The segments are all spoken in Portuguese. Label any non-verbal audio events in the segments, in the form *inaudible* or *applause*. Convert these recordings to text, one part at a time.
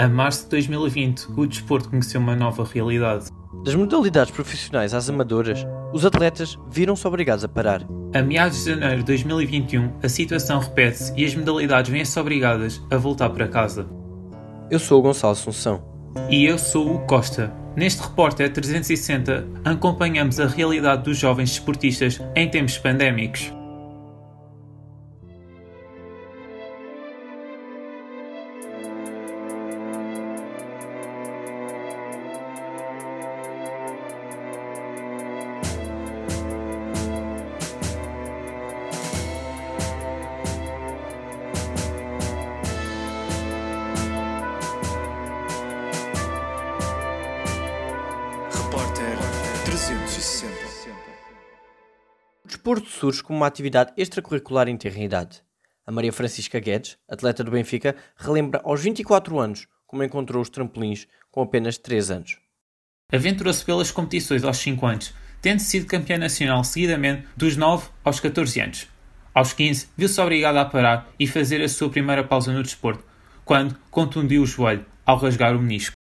A março de 2020, o desporto conheceu uma nova realidade. Das modalidades profissionais às amadoras, os atletas viram-se obrigados a parar. A meados de janeiro de 2021, a situação repete-se e as modalidades vêm-se obrigadas a voltar para casa. Eu sou o Gonçalo Assunção. E eu sou o Costa. Neste Repórter 360, acompanhamos a realidade dos jovens desportistas em tempos pandémicos. 360. O desporto surge como uma atividade extracurricular em tenra idade. A Maria Francisca Guedes, atleta do Benfica, relembra aos 24 anos como encontrou os trampolins com apenas 3 anos. Aventurou-se pelas competições aos 5 anos, tendo sido campeã nacional seguidamente dos 9 aos 14 anos. Aos 15, viu-se obrigada a parar e fazer a sua primeira pausa no desporto, quando contundiu o joelho ao rasgar o menisco.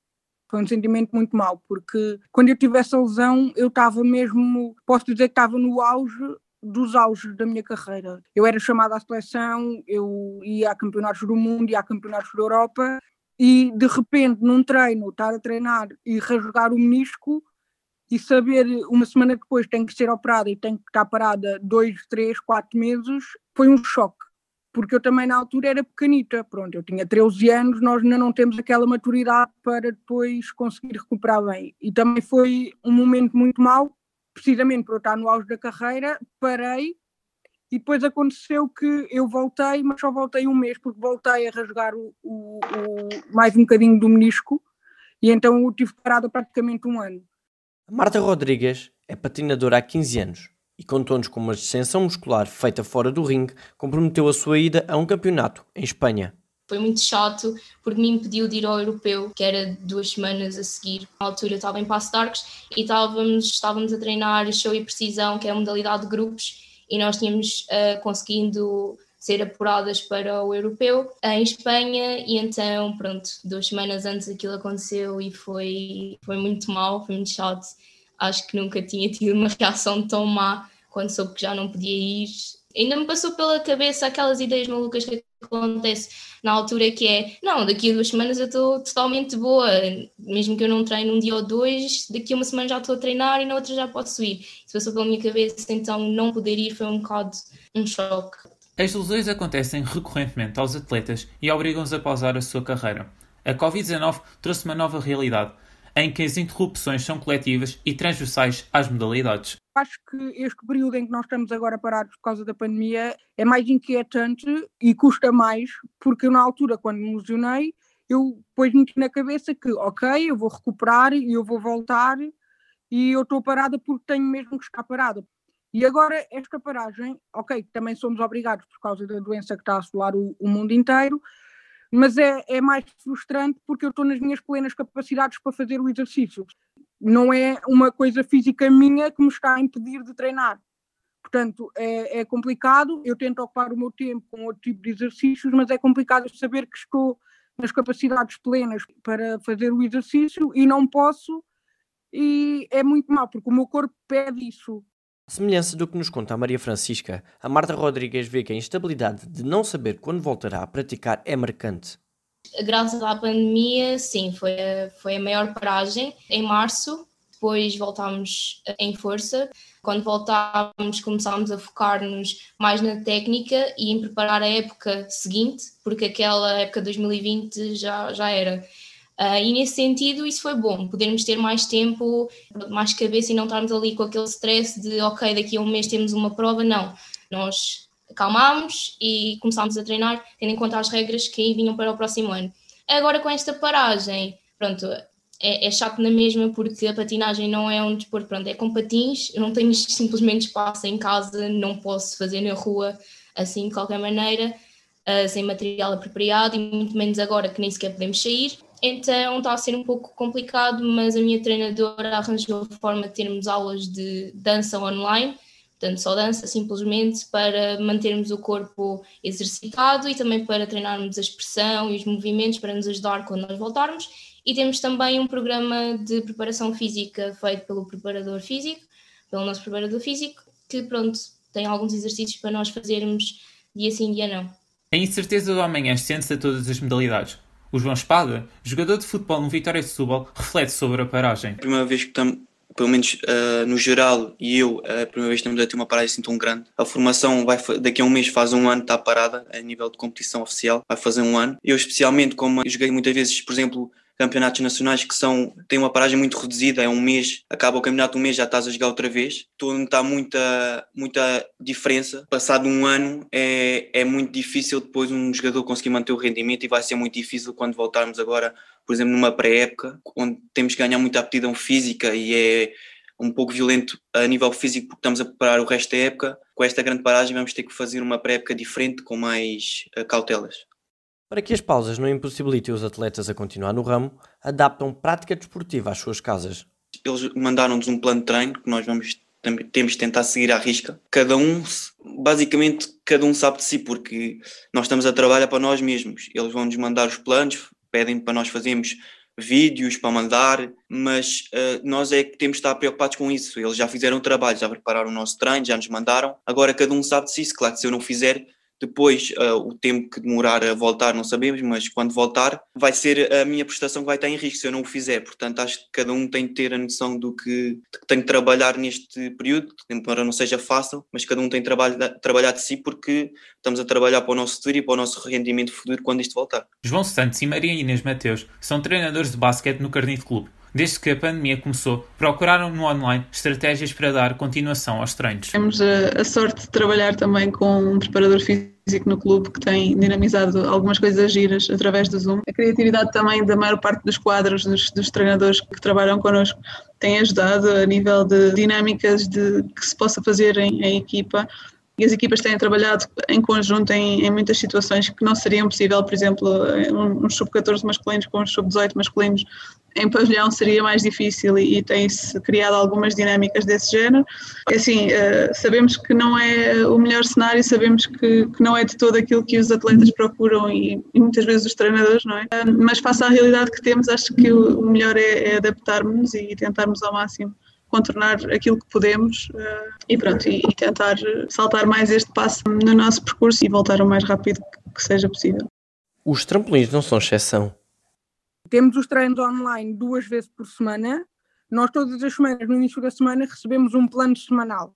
Foi um sentimento muito mau, porque quando eu tive essa lesão, eu estava mesmo, posso dizer que estava no auge dos auges da minha carreira. Eu era chamada à seleção, eu ia a campeonatos do mundo, ia a campeonatos da Europa, e de repente, num treino, estar a treinar e rasgar o menisco e saber uma semana depois tem que ser operada e tem que estar parada dois, três, quatro meses, foi um choque porque eu também na altura era pequenita, pronto, eu tinha 13 anos, nós ainda não temos aquela maturidade para depois conseguir recuperar bem. E também foi um momento muito mau, precisamente por eu estar no auge da carreira, parei e depois aconteceu que eu voltei, mas só voltei um mês, porque voltei a rasgar o, o, o mais um bocadinho do menisco e então eu tive parada praticamente um ano. Marta Rodrigues é patinadora há 15 anos e contou-nos como uma distensão muscular feita fora do ringue comprometeu a sua ida a um campeonato em Espanha. Foi muito chato porque me impediu de ir ao europeu, que era duas semanas a seguir. Na altura estava em Passo de e estávamos, estávamos a treinar show e precisão, que é a modalidade de grupos, e nós tínhamos uh, conseguindo ser apuradas para o europeu em Espanha e então pronto, duas semanas antes aquilo aconteceu e foi, foi muito mal, foi muito chato. Acho que nunca tinha tido uma *laughs* reação tão má quando soube que já não podia ir. Ainda me passou pela cabeça aquelas ideias malucas que acontece na altura que é, não, daqui a duas semanas eu estou totalmente boa, mesmo que eu não treine um dia ou dois, daqui a uma semana já estou a treinar e na outra já posso ir. Isso passou pela minha cabeça, então não poder ir foi um bocado um choque. As lesões acontecem recorrentemente aos atletas e obrigam-os a pausar a sua carreira. A Covid-19 trouxe uma nova realidade, em que as interrupções são coletivas e transversais às modalidades. Acho que este período em que nós estamos agora parados por causa da pandemia é mais inquietante e custa mais, porque na altura, quando me lesionei, eu depois meti na cabeça que, ok, eu vou recuperar e eu vou voltar e eu estou parada porque tenho mesmo que estar parada. E agora, esta paragem, ok, também somos obrigados por causa da doença que está a assolar o, o mundo inteiro, mas é, é mais frustrante porque eu estou nas minhas plenas capacidades para fazer o exercício. Não é uma coisa física minha que me está a impedir de treinar. Portanto, é, é complicado. Eu tento ocupar o meu tempo com outro tipo de exercícios, mas é complicado saber que estou nas capacidades plenas para fazer o exercício e não posso. E é muito mal, porque o meu corpo pede isso. Semelhança do que nos conta a Maria Francisca, a Marta Rodrigues vê que a instabilidade de não saber quando voltará a praticar é marcante. Graças à pandemia, sim, foi a, foi a maior paragem. Em março, depois voltámos em força. Quando voltámos, começámos a focar-nos mais na técnica e em preparar a época seguinte, porque aquela época de 2020 já, já era. Uh, e nesse sentido, isso foi bom, podermos ter mais tempo, mais cabeça e não estarmos ali com aquele stress de ok, daqui a um mês temos uma prova. Não, nós acalmámos e começámos a treinar, tendo em conta as regras que aí vinham para o próximo ano. Agora, com esta paragem, pronto, é, é chato na mesma porque a patinagem não é um desporto, pronto, é com patins, não tenho *laughs* simplesmente espaço em casa, não posso fazer na rua assim de qualquer maneira, uh, sem material apropriado e muito menos agora que nem sequer podemos sair. Então está a ser um pouco complicado, mas a minha treinadora arranjou a forma de termos aulas de dança online Portanto, só dança simplesmente para mantermos o corpo exercitado e também para treinarmos a expressão e os movimentos para nos ajudar quando nós voltarmos. E temos também um programa de preparação física feito pelo preparador físico, pelo nosso preparador físico, que pronto, tem alguns exercícios para nós fazermos dia sim, dia não. A incerteza do amanhã sente-se a todas as modalidades. O João Espada, jogador de futebol no Vitória de Setúbal, reflete sobre a paragem. Primeira vez que estamos, pelo menos uh, no geral, e eu, a primeira vez que estamos a ter uma paragem assim tão grande. A formação vai daqui a um mês faz um ano, está parada a nível de competição oficial, vai fazer um ano. Eu especialmente, como joguei muitas vezes, por exemplo, campeonatos nacionais que são têm uma paragem muito reduzida, é um mês, acaba o campeonato um mês, já estás a jogar outra vez. Estou a notar muita, muita diferença. Passado um ano é, é muito difícil depois um jogador conseguir manter o rendimento e vai ser muito difícil quando voltarmos agora, por exemplo, numa pré-época, onde temos que ganhar muita aptidão física e é um pouco violento a nível físico porque estamos a preparar o resto da época. Com esta grande paragem vamos ter que fazer uma pré-época diferente com mais uh, cautelas. Para que as pausas não impossibilitem os atletas a continuar no ramo, adaptam prática desportiva às suas casas. Eles mandaram-nos um plano de treino que nós vamos temos de tentar seguir à risca. Cada um, basicamente, cada um sabe de si, porque nós estamos a trabalhar para nós mesmos. Eles vão nos mandar os planos, pedem para nós fazermos vídeos para mandar, mas uh, nós é que temos de estar preocupados com isso. Eles já fizeram o trabalho, já prepararam o nosso treino, já nos mandaram. Agora cada um sabe de si. Claro que se eu não fizer, depois, uh, o tempo que demorar a voltar não sabemos, mas quando voltar, vai ser a minha prestação que vai estar em risco se eu não o fizer. Portanto, acho que cada um tem que ter a noção do que, que tem que trabalhar neste período, embora não seja fácil, mas cada um tem que trabalhar, trabalhar de si porque estamos a trabalhar para o nosso futuro e para o nosso rendimento futuro quando isto voltar. João Santos e Maria Inês Mateus são treinadores de basquete no Carnito Clube desde que a pandemia começou, procuraram no online estratégias para dar continuação aos treinos. Temos a, a sorte de trabalhar também com um preparador físico no clube que tem dinamizado algumas coisas giras através do Zoom. A criatividade também da maior parte dos quadros, dos, dos treinadores que trabalham connosco, tem ajudado a nível de dinâmicas de, que se possa fazer em, em equipa e as equipas têm trabalhado em conjunto em, em muitas situações que não seriam possível, por exemplo, um, um sub-14 masculinos com um sub-18 masculinos em pavilhão seria mais difícil e, e tem-se criado algumas dinâmicas desse género. Assim, uh, sabemos que não é o melhor cenário, sabemos que, que, não é de todo aquilo que os atletas procuram e, e muitas vezes os treinadores, não é? Uh, mas face à realidade que temos, acho que o, o melhor é, é adaptarmos e tentarmos ao máximo contornar aquilo que podemos uh, e pronto, e, e, tentar saltar mais este passo no nosso percurso e voltar o mais rápido que, que seja possível. Os trampolins não são exceção. Temos os treinos online duas vezes por semana. Nós todas as semanas, no início da semana, recebemos um plano semanal.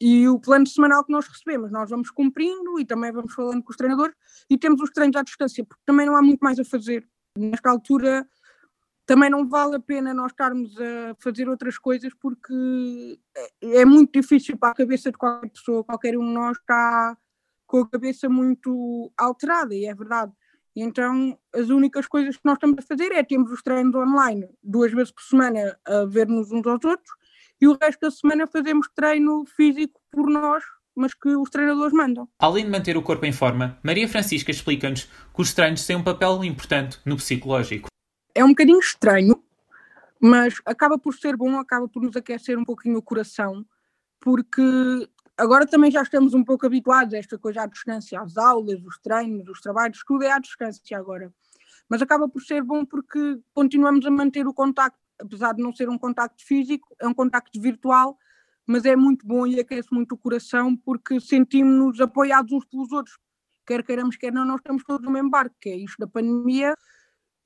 E o plano semanal que nós recebemos, nós vamos cumprindo e também vamos falando com os treinadores e temos os treinos à distância, porque também não há muito mais a fazer. Nesta altura, também não vale a pena nós estarmos a fazer outras coisas porque é, é muito difícil para a cabeça de qualquer pessoa, qualquer um de nós está com a cabeça muito alterada, e é verdade. E então as únicas coisas que nós estamos a fazer é temos os treinos online duas vezes por semana a ver-nos uns aos outros e o resto da semana fazemos treino físico por nós, mas que os treinadores mandam. Além de manter o corpo em forma, Maria Francisca explica-nos que os treinos têm um papel importante no psicológico é um bocadinho estranho, mas acaba por ser bom, acaba por nos aquecer um pouquinho o coração, porque agora também já estamos um pouco habituados a esta coisa à distância, às aulas, os treinos, os trabalhos, tudo é à distância agora. Mas acaba por ser bom porque continuamos a manter o contacto, apesar de não ser um contacto físico, é um contacto virtual, mas é muito bom e aquece muito o coração porque sentimos-nos apoiados uns pelos outros. Quer queiramos, quer não, nós estamos todos no mesmo barco, que é isto da pandemia,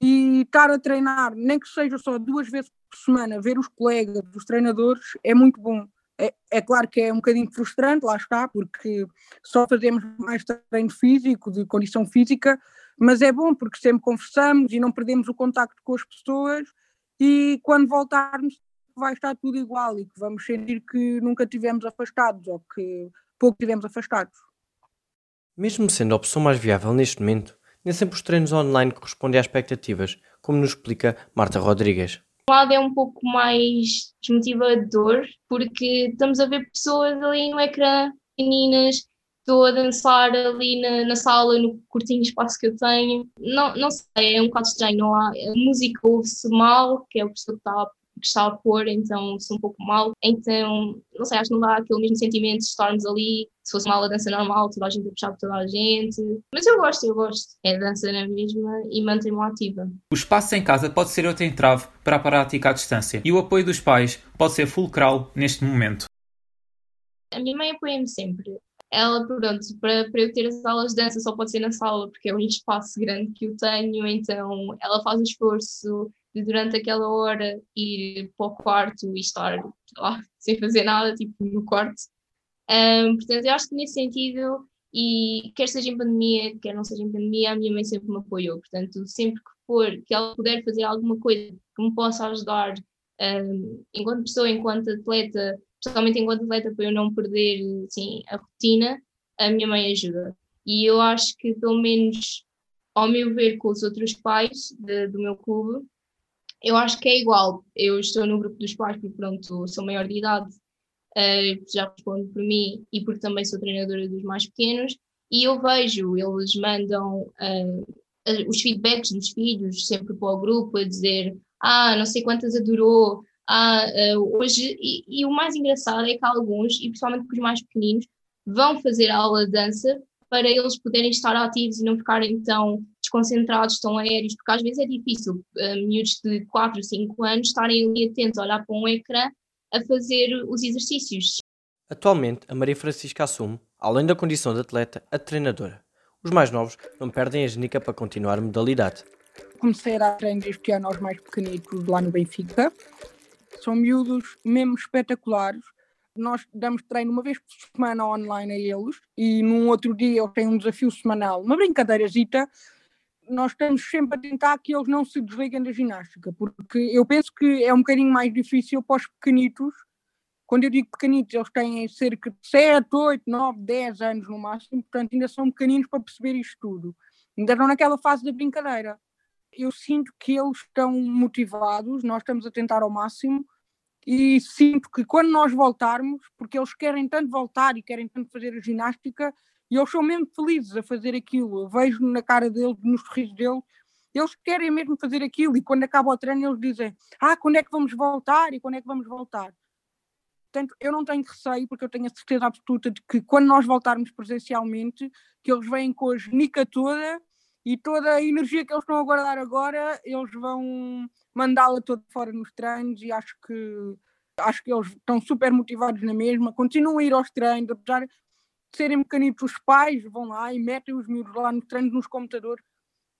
e estar a treinar, nem que seja só duas vezes por semana, ver os colegas, os treinadores, é muito bom. É, é, claro que é um bocadinho frustrante, lá está, porque só fazemos mais treino físico, de condição física, mas é bom porque sempre conversamos e não perdemos o contacto com as pessoas e quando voltarmos vai estar tudo igual e que vamos sentir que nunca tivemos afastados ou que pouco tivemos afastados. Mesmo sendo a opção mais viável neste momento, nem sempre os treinos online correspondem às expectativas, como nos explica Marta Rodrigues. Um lado é um pouco mais desmotivador, porque estamos a ver pessoas ali no ecrã, meninas, estou a dançar ali na, na, sala, no curtinho espaço que eu tenho. Não, não sei, é um bocado estranho. Não há, a música ouve-se mal, que é o professor que está que está a pôr, então sou um pouco mal. Então, não sei, acho que não dá aquele mesmo sentimento de estarmos ali. Se fosse uma aula de dança normal, toda a gente a puxar por toda a gente. Mas eu gosto, eu gosto. É dança na mesma e mantenho-me ativa. O espaço em casa pode ser outro entrave para a prática à distância e o apoio dos pais pode ser fulcral neste momento. A minha mãe apoia-me sempre ela, pronto, para, para eu ter as aulas de dança só pode ser na sala, porque é um espaço grande que eu tenho, então ela faz o esforço de durante aquela hora ir para o quarto e estar lá *laughs* sem fazer nada, tipo no quarto. Um, portanto, eu acho que nesse sentido, e quer seja em pandemia, quer não seja em pandemia, a minha mãe sempre me apoiou. Portanto, sempre que for, que ela puder fazer alguma coisa que me possa ajudar, um, enquanto pessoa, enquanto atleta, especialmente enquanto atleta, para eu não perder assim, a rotina, a minha mãe ajuda. E eu acho que, pelo menos ao meu ver, com os outros pais de, do meu clube, eu acho que é igual. Eu estou no grupo dos pais porque, pronto, sou maior de idade, uh, já respondo por mim e porque também sou treinadora dos mais pequenos. E eu vejo, eles mandam uh, os feedbacks dos filhos sempre para o grupo a dizer: Ah, não sei quantas adorou, ah, uh, hoje. E, e, o mais engraçado é que alguns, e principalmente os mais pequeninos, vão fazer aula de dança para eles poderem estar ativos e não ficarem tão desconcentrados, tão aéreos, porque às vezes é difícil uh, miúdos de 4, 5 anos estarem ali atentos a olhar para um ecrã a fazer os exercícios. Atualmente, a Maria Francisca assume, além da condição de atleta, a treinadora. Os mais novos não perdem a genica para continuar a modalidade. Comecei a dar treinos este ano aos mais pequenitos lá no Benfica. São miúdos mesmo espetaculares nós damos treino uma vez por semana online a eles e num outro dia eles têm um desafio semanal, uma brincadeirazita. Nós estamos sempre a tentar que eles não se desliguem da ginástica, porque eu penso que é um bocadinho mais difícil para os pequenitos. Quando eu digo pequenitos, eles têm cerca de 7, 8, 9, 10 anos no máximo, portanto ainda são pequeninos para perceber isto tudo. Ainda estão naquela fase da brincadeira. Eu sinto que eles estão motivados, nós estamos a tentar ao máximo, e sinto que quando nós voltarmos, porque eles querem tanto voltar e querem tanto fazer a ginástica, e eles são mesmo felizes a fazer aquilo, eu vejo na cara deles, nos sorrisos deles, eles querem mesmo fazer aquilo, e quando acaba o treino eles dizem, ah, quando é que vamos voltar, e quando é que vamos voltar? Portanto, eu não tenho receio, porque eu tenho a certeza absoluta de que quando nós voltarmos presencialmente, que eles vêm com a genica toda, e toda a energia que eles estão a guardar agora, eles vão mandá-la toda fora nos treinos e acho que acho que eles estão super motivados na mesma, continuam a ir aos treinos, apesar serem pequenitos, os pais vão lá e metem os miúdos lá nos treinos, nos computadores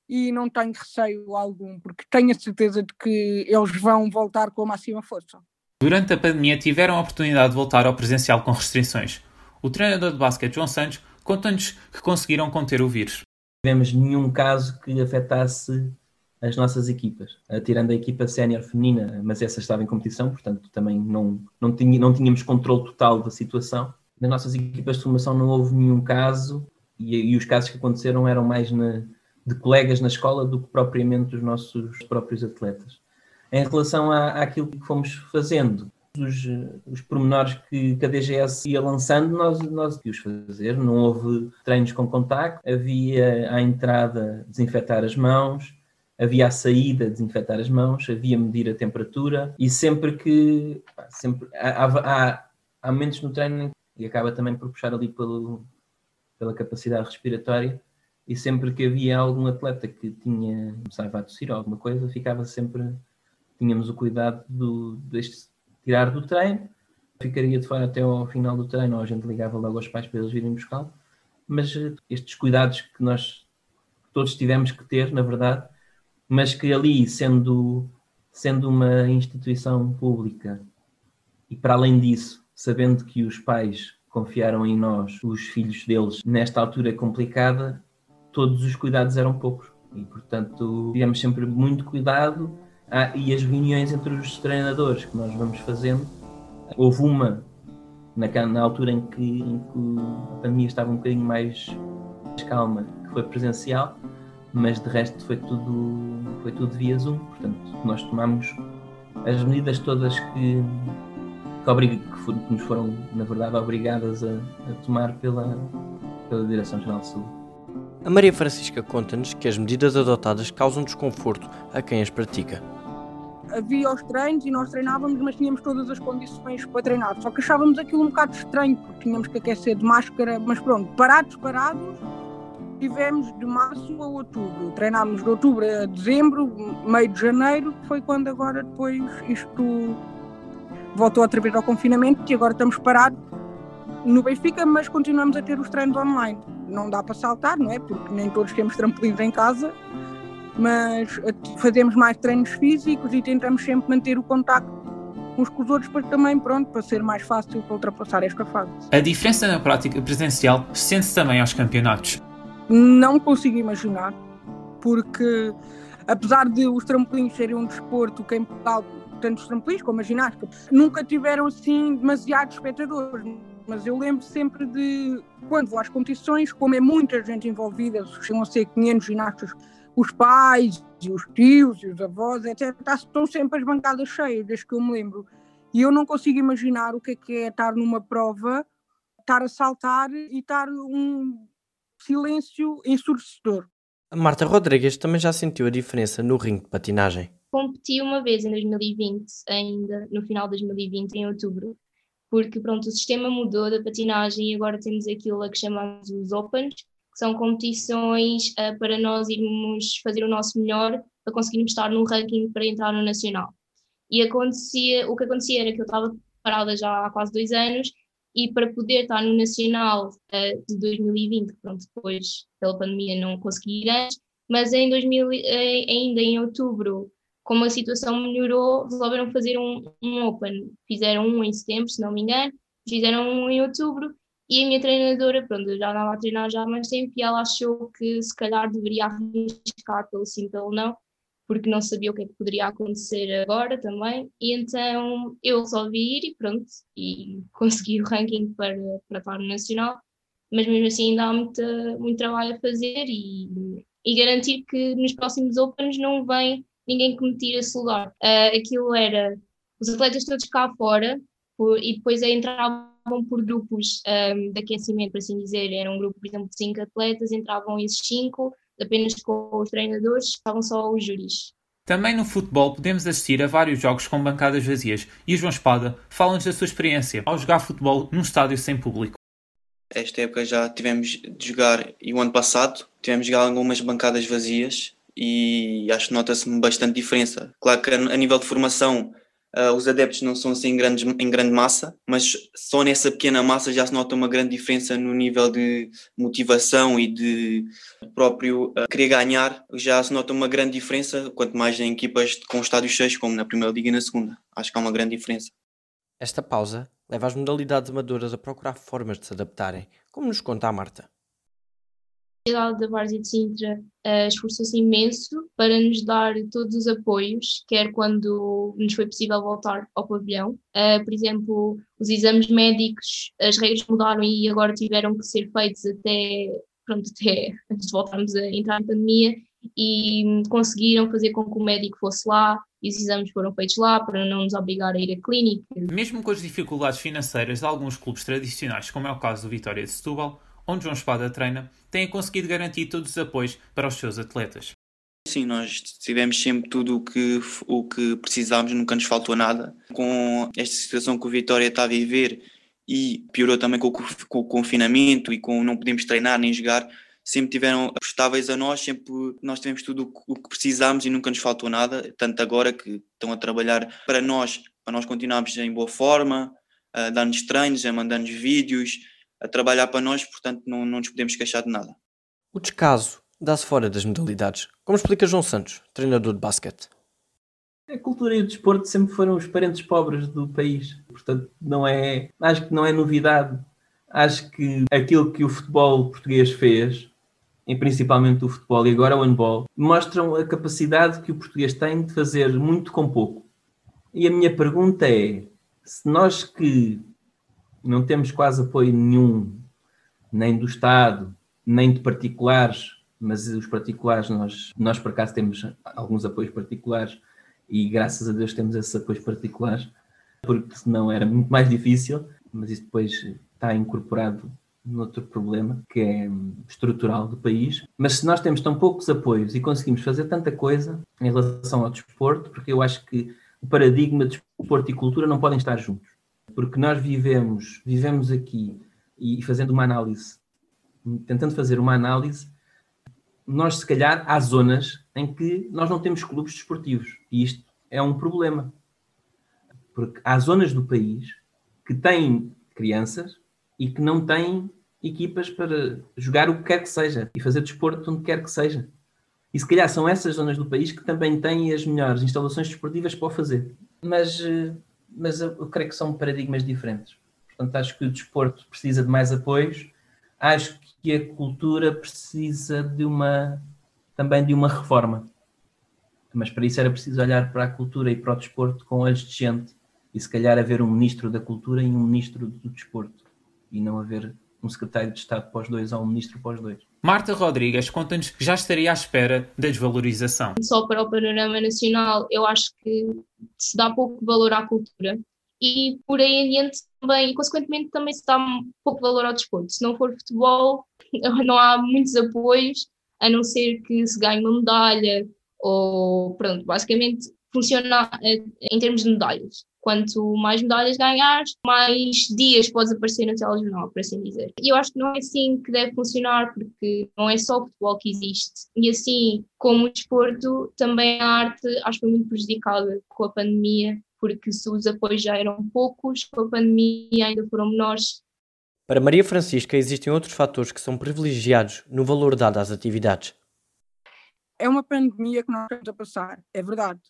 e não tenho receio algum, porque tenho a certeza de que eles vão voltar com a máxima força. Durante a pandemia tiveram a oportunidade de voltar ao presencial com restrições. O treinador de basquete João Santos conta-nos que conseguiram conter o vírus tivemos nenhum caso que afetasse as nossas equipas, tirando a equipa sénior feminina, mas essa estava em competição, portanto também não, não, tinha, não tínhamos controle total da situação. Nas nossas equipas de formação não houve nenhum caso e, e os casos que aconteceram eram mais na, de colegas na escola do que propriamente dos nossos próprios atletas. Em relação à, àquilo que fomos fazendo, os, os pormenores que, que a DGS ia lançando, nós, nós os fazer. Não houve treinos com contacto, havia à entrada desinfetar as mãos, havia à saída desinfetar as mãos, havia medir a temperatura e sempre que sempre há, há, há momentos no treino e acaba também por puxar ali pelo, pela capacidade respiratória e sempre que havia algum atleta que tinha começava a tossir ou alguma coisa, ficava sempre tínhamos o cuidado do, deste tirar do treino, ficaria de fora até ao final do treino, ou a gente ligava logo aos pais para eles virem buscá-lo. Mas eh, estes cuidados que nós todos tivemos que ter, na verdade, mas que ali, sendo, sendo uma instituição pública, e para além disso, sabendo que os pais confiaram em nós, os filhos deles, nesta altura complicada, todos os cuidados eram poucos. E, portanto, tivemos sempre muito cuidado ah, e as reuniões entre os treinadores que nós vamos fazendo, houve uma na, na altura em que, em que a pandemia estava um bocadinho mais calma, que foi presencial, mas de resto foi tudo, foi tudo via Zoom. Portanto, nós tomamos as medidas todas que, que, obrig, que, que nos foram, na verdade, obrigadas a, a tomar pela, pela Direção-Geral de Saúde. A Maria Francisca conta-nos que as medidas adotadas causam desconforto a quem as pratica havia os treinos e nós treinávamos, mas tínhamos todas as condições para treinar. Só que achávamos aquilo um bocado estranho, porque tínhamos que aquecer de máscara, mas pronto, parados, parados, tivemos de março a outubro. Treinámos de outubro a dezembro, meio de janeiro, foi quando agora depois isto voltou outra vez ao confinamento e agora estamos parados no Benfica, mas continuamos a ter os treinos online. Não dá para saltar, não é? Porque nem todos temos trampolins em casa, mas fazemos mais treinos físicos e tentamos sempre manter o contacto uns com os outros para também, pronto, para ser mais fácil para ultrapassar esta fase. A diferença na prática presencial sente-se também aos campeonatos? Não consigo imaginar, porque apesar de os trampolins serem um desporto que em Portugal, tanto os trampolins como a ginástica, nunca tiveram assim demasiados espectadores mas eu lembro sempre de quando vou às competições, como é muita gente envolvida, chegam a ser 500 ginastas, os pais e os tios e os avós, etc. Estão sempre as bancadas cheias, desde que eu me lembro. E eu não consigo imaginar o que é que é estar numa prova, estar a saltar e estar um silêncio ensurdecedor. Marta Rodrigues também já sentiu a diferença no ringue de patinagem. Competi uma vez em 2020, ainda no final de 2020, em outubro, porque pronto, o sistema mudou da patinagem e agora temos aquilo a que chamamos os Opens, que são competições uh, para nós irmos fazer o nosso melhor para conseguirmos estar no ranking para entrar no Nacional. E acontecia, o que acontecia era que eu estava parada já há quase dois anos e para poder estar no Nacional uh, de 2020, que pronto, depois pela pandemia não consegui ir antes, mas em 2000, eh, ainda em outubro como a situação melhorou, resolveram fazer um, um Open. Fizeram um em setembro, se não me engano, fizeram um em outubro e a minha treinadora, pronto, eu já andava a treinar já há mais tempo e ela achou que se calhar deveria arriscar pelo sim, pelo não, porque não sabia o que é que poderia acontecer agora também. E então eu resolvi ir e pronto, e *laughs* consegui o ranking para, para estar no Nacional, mas mesmo assim ainda há muito, muito trabalho a fazer e, e garantir que nos próximos Opens não vem ninguém que me tire esse lugar. Uh, aquilo era os atletas todos cá fora por, e depois entravam por grupos um, de aquecimento, por assim dizer. Era um grupo, por exemplo, de cinco atletas, entravam esses cinco, apenas com os treinadores, estavam só os júris. Também no futebol podemos assistir a vários jogos com bancadas vazias e o João Espada fala-nos da sua experiência ao jogar futebol num estádio sem público. Esta época já tivemos de jogar, e o ano passado tivemos de jogar algumas bancadas vazias e acho que nota-se bastante diferença. Claro que a nível de formação uh, os adeptos não são assim em, grandes, em grande massa, mas só nessa pequena massa já se nota uma grande diferença no nível de motivação e de próprio uh, querer ganhar, já se nota uma grande diferença, quanto mais em equipas com estádios cheios, como na Primeira Liga e na Segunda. Acho que há uma grande diferença. Esta pausa leva as modalidades amadoras a procurar formas de se adaptarem, como nos conta a Marta da Várzea de Sintra uh, esforçou-se imenso para nos dar todos os apoios, quer quando nos foi possível voltar ao pavilhão. Uh, por exemplo, os exames médicos, as regras mudaram e agora tiveram que ser feitos até, pronto, até *laughs* antes de voltarmos a entrar em pandemia e conseguiram fazer com que o médico fosse lá e os exames foram feitos lá para não nos obrigar a ir à clínica. Mesmo com as dificuldades financeiras de alguns clubes tradicionais, como é o caso do Vitória de Setúbal, onde João Espada treina, têm conseguido garantir todos os apoios para os seus atletas. Sim, nós tivemos sempre tudo o que, o que precisámos, nunca nos faltou nada. Com esta situação que o Vitória está a viver e piorou também com o, com o confinamento e com não podemos treinar nem jogar, sempre tiveram estáveis a nós, sempre nós tivemos tudo o que precisámos e nunca nos faltou nada, tanto agora que estão a trabalhar para nós, para nós continuarmos em boa forma, a dar-nos treinos, a mandar-nos vídeos, a trabalhar para nós, portanto não, não nos podemos queixar de nada. O descaso dá-se fora das modalidades, como explica João Santos, treinador de basquete. A cultura e o desporto sempre foram os parentes pobres do país, portanto não é, acho que não é novidade. Acho que aquilo que o futebol português fez, em principalmente o futebol e agora o handball, mostram a capacidade que o português tem de fazer muito com pouco. E a minha pergunta é: se nós que não temos quase apoio nenhum, nem do Estado, nem de particulares, mas os particulares, nós, nós por acaso temos alguns apoios particulares e graças a Deus temos esses apoios particulares, porque senão era muito mais difícil, mas isso depois está incorporado noutro problema que é estrutural do país. Mas se nós temos tão poucos apoios e conseguimos fazer tanta coisa em relação ao desporto, porque eu acho que o paradigma de desporto e cultura não podem estar juntos. Porque nós vivemos, vivemos aqui e fazendo uma análise, tentando fazer uma análise, nós se calhar há zonas em que nós não temos clubes desportivos e isto é um problema. Porque há zonas do país que têm crianças e que não têm equipas para jogar o que quer que seja e fazer desporto onde quer que seja. E se calhar são essas zonas do país que também têm as melhores instalações desportivas para o fazer. Mas, eh, mas eu creio que são paradigmas diferentes. Portanto, acho que o desporto precisa de mais apoios. Acho que a cultura precisa de uma também de uma reforma. Mas para isso era preciso olhar para a cultura e para o desporto com olhos de gente e se calhar haver um ministro da cultura e um ministro do desporto e não haver um secretário de Estado os dois ou um ministro os dois. Marta Rodrigues conta-nos que já estaria à espera da desvalorização. Só para o panorama nacional, eu acho que se dá pouco valor à cultura e por aí em diante também, e consequentemente também se dá pouco valor ao desporto. Se não for futebol, *laughs* não há muitos apoios, a não ser que se ganhe uma medalha ou pronto, basicamente funciona eh, em termos de medalhas. Quanto mais medalhas ganhares, mais dias podes aparecer no telejornal, por assim dizer. E eu acho que não é assim que deve funcionar, porque não é só o futebol que existe. E assim como o desporto, também a arte acho que foi muito prejudicada com a pandemia, porque se os apoios já eram poucos, com a pandemia ainda foram menores. Para Maria Francisca, existem outros fatores que são privilegiados no valor dado às atividades. É uma pandemia que nós estamos a passar, é verdade.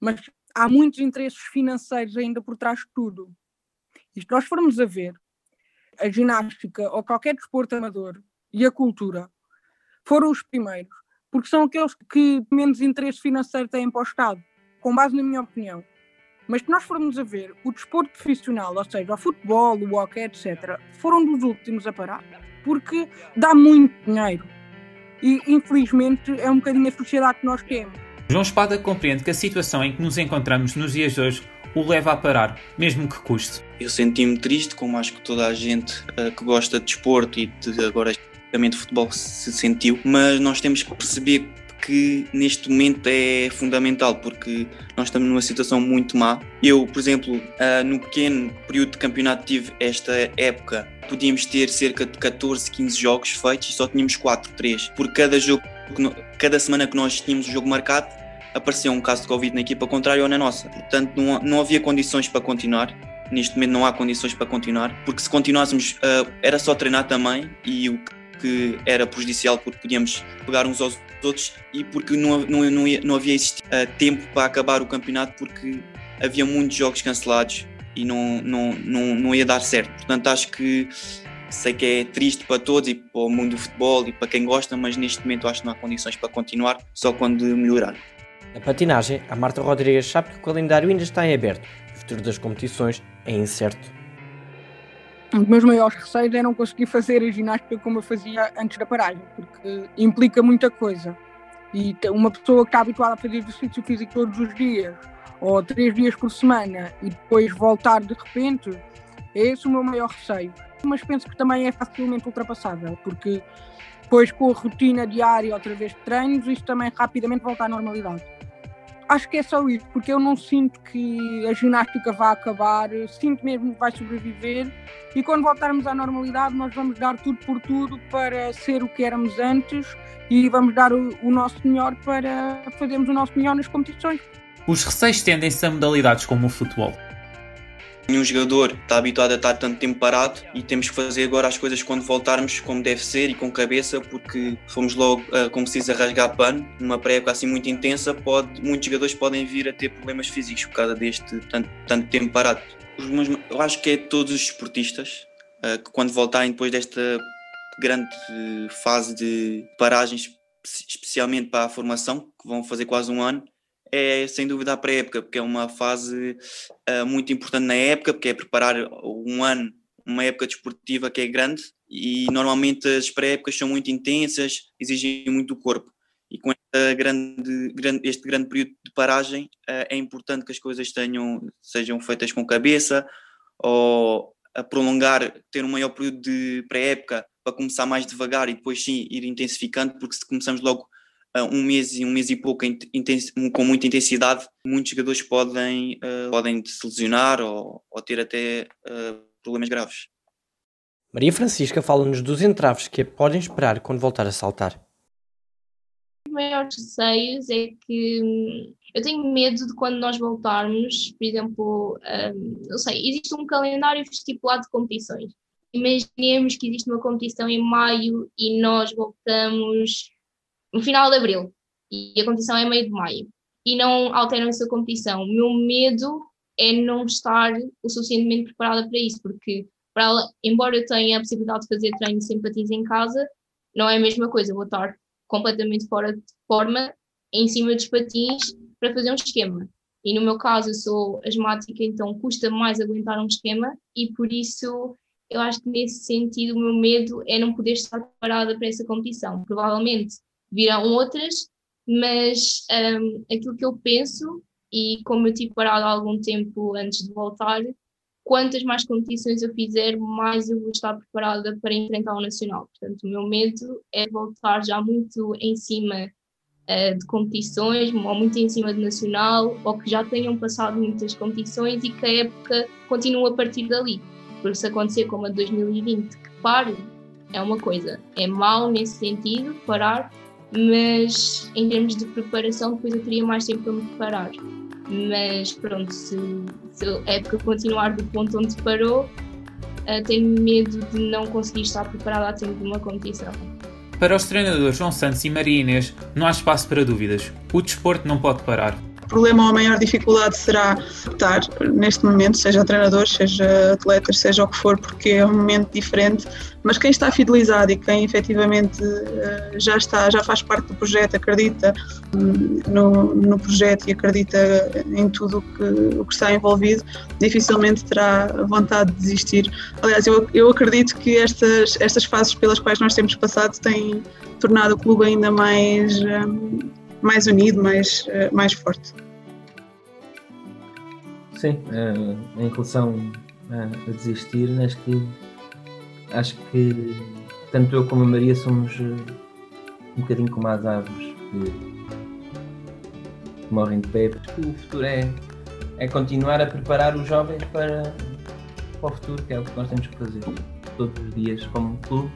Mas há muitos interesses financeiros ainda por trás de tudo. E se nós formos a ver, a ginástica ou qualquer desporto amador e a cultura foram os primeiros, porque são aqueles que menos interesse financeiro têm para com base na minha opinião. Mas se nós formos a ver, o desporto profissional, ou seja, o futebol, o hockey, etc., foram dos últimos a parar, porque dá muito dinheiro. E, infelizmente, é um bocadinho a sociedade que nós temos João Espada compreende que a situação em que nos encontramos nos dias de hoje o leva a parar, mesmo que custe. Eu senti-me triste, como acho que toda a gente uh, que gosta de desporto e de agora especificamente futebol se sentiu, mas nós temos que perceber que neste momento é fundamental porque nós estamos numa situação muito má. Eu, por exemplo, uh, no pequeno período de campeonato tive esta época, podíamos ter cerca de 14, 15 jogos feitos e só tínhamos 4, 3. Por cada jogo, cada semana que nós tínhamos o jogo marcado, apareceu um caso de Covid na equipa contrária ou na nossa. Portanto, não, não havia condições para continuar. Neste momento não há condições para continuar, porque se continuássemos, uh, era só treinar também e o que era prejudicial porque podíamos pegar uns aos outros e porque não, não, não, não havia uh, tempo para acabar o campeonato porque havia muitos jogos cancelados e não, não, não, não ia dar certo. Portanto, acho que sei que é triste para todos e para o mundo do futebol e para quem gosta, mas neste momento acho que não há condições para continuar, só quando melhorar. Na patinagem, a Marta Rodrigues sabe que o calendário ainda está em aberto e o futuro das competições é incerto. Um dos meus maiores receios é não conseguir fazer a ginástica como eu fazia antes da paragem, porque implica muita coisa. E uma pessoa que está habituada a fazer exercício físico todos os dias, ou três dias por semana, e depois voltar de repente, é esse o meu maior receio. Mas penso que também é facilmente ultrapassável, porque depois com a rotina diária outra vez de treinos, isto também rapidamente volta à normalidade acho que é só isso, porque eu não sinto que a ginástica vá acabar, sinto mesmo que vai sobreviver e quando voltarmos à normalidade nós vamos dar tudo por tudo para ser o que éramos antes e vamos dar o, o nosso melhor para fazermos o nosso melhor nas competições. Os receios tendem-se a modalidades como o futebol. Nenhum jogador está habituado a estar tanto tempo parado e temos que fazer agora as coisas quando voltarmos como deve ser e com cabeça, porque fomos logo, uh, como se diz, a rasgar pano. Numa pré-época assim muito intensa, pode, muitos jogadores podem vir a ter problemas físicos por causa deste tanto, tanto tempo parado. Eu acho que é todos os esportistas uh, que, quando voltarem depois desta grande fase de paragens, especialmente para a formação, que vão fazer quase um ano, é sem dúvida a pré-época, porque é uma fase uh, muito importante na época, porque é preparar um ano, uma época desportiva que é grande e normalmente as pré-épocas são muito intensas, exigem muito do corpo. E com grande, grande, este grande período de paragem uh, é importante que as coisas tenham, sejam feitas com cabeça ou a prolongar, ter um maior período de pré-época para começar mais devagar e depois sim ir intensificando, porque se começamos logo um mês e um mês e pouco com muita intensidade, muitos jogadores podem, uh, podem se lesionar ou, ou ter até uh, problemas graves. Maria Francisca fala-nos dos entraves que podem esperar quando voltar a saltar. Os maiores receios é que hum, eu tenho medo de quando nós voltarmos, por exemplo, um, não sei, existe um calendário estipulado de competições. Imaginemos que existe uma competição em maio e nós voltamos no final de abril e a competição é meio de maio e não alteram essa competição. O meu medo é não estar o suficientemente preparada para isso, porque para ela, embora eu tenha a possibilidade de fazer treino sem patins em casa, não é a mesma coisa. Vou estar completamente fora de forma em cima dos patins para fazer um esquema. E no meu caso, eu sou asmática, então custa mais aguentar um esquema, e por isso eu acho que nesse sentido o meu medo é não poder estar preparada para essa competição. Provavelmente virão outras, mas um, aquilo que eu penso, e como eu tive parado algum tempo antes de voltar, quantas mais competições eu fizer, mais eu vou estar preparada para enfrentar o Nacional. Portanto, o meu medo é voltar já muito em cima uh, de competições, ou muito em cima de Nacional, ou que já tenham passado muitas competições e que a época continue a partir dali. Porque se acontecer como a de 2020, que pare, é uma coisa. É mau nesse sentido, parar, mas em termos de preparação, depois eu teria mais tempo para me preparar. Mas pronto, se, se a época continuar do ponto onde parou, uh, tenho medo de não conseguir estar preparada a tempo de uma competição. Para os treinadores João Santos e Maria Inês, não há espaço para dúvidas. O desporto não pode parar problema ou a maior dificuldade será estar neste momento, seja treinador, seja atletas, seja o que for, porque é um momento diferente. Mas quem está fidelizado e quem efetivamente eh, já está, já faz parte do projeto, acredita hum, no, no projeto e acredita em tudo que, o que está envolvido, dificilmente terá vontade de desistir. Aliás, eu, eu acredito que estas, estas fases pelas quais nós temos passado têm tornado o clube ainda mais. Um, mais unido, mais, eh, mais forte. Sim, uh, em relação a, a, desistir, acho que, acho que tanto eu como a Maria somos um bocadinho como as árvores que morrem de pé. O futuro é, é continuar a preparar os jovens para, para o futuro, que é o que nós temos que fazer todos os dias como clube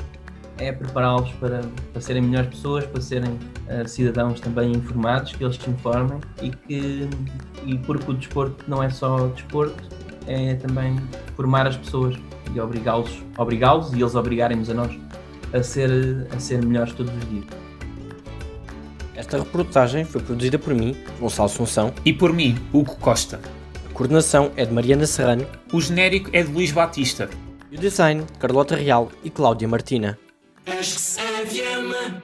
é prepará-los para, para serem melhores pessoas, para serem uh, cidadãos também informados, que eles se informem e que e porque o desporto não é só desporto, é também formar as pessoas e obrigá-los obrigá-los e eles obrigarem-nos a nós a ser, a ser melhores todos os dias. Esta reportagem foi produzida por mim, Gonçalo Assunção, e por mim, Hugo Costa. A coordenação é de Mariana Serrano. O genérico é de Luís Batista. E o design, Carlota Real e Cláudia Martina. Acho que se aviama.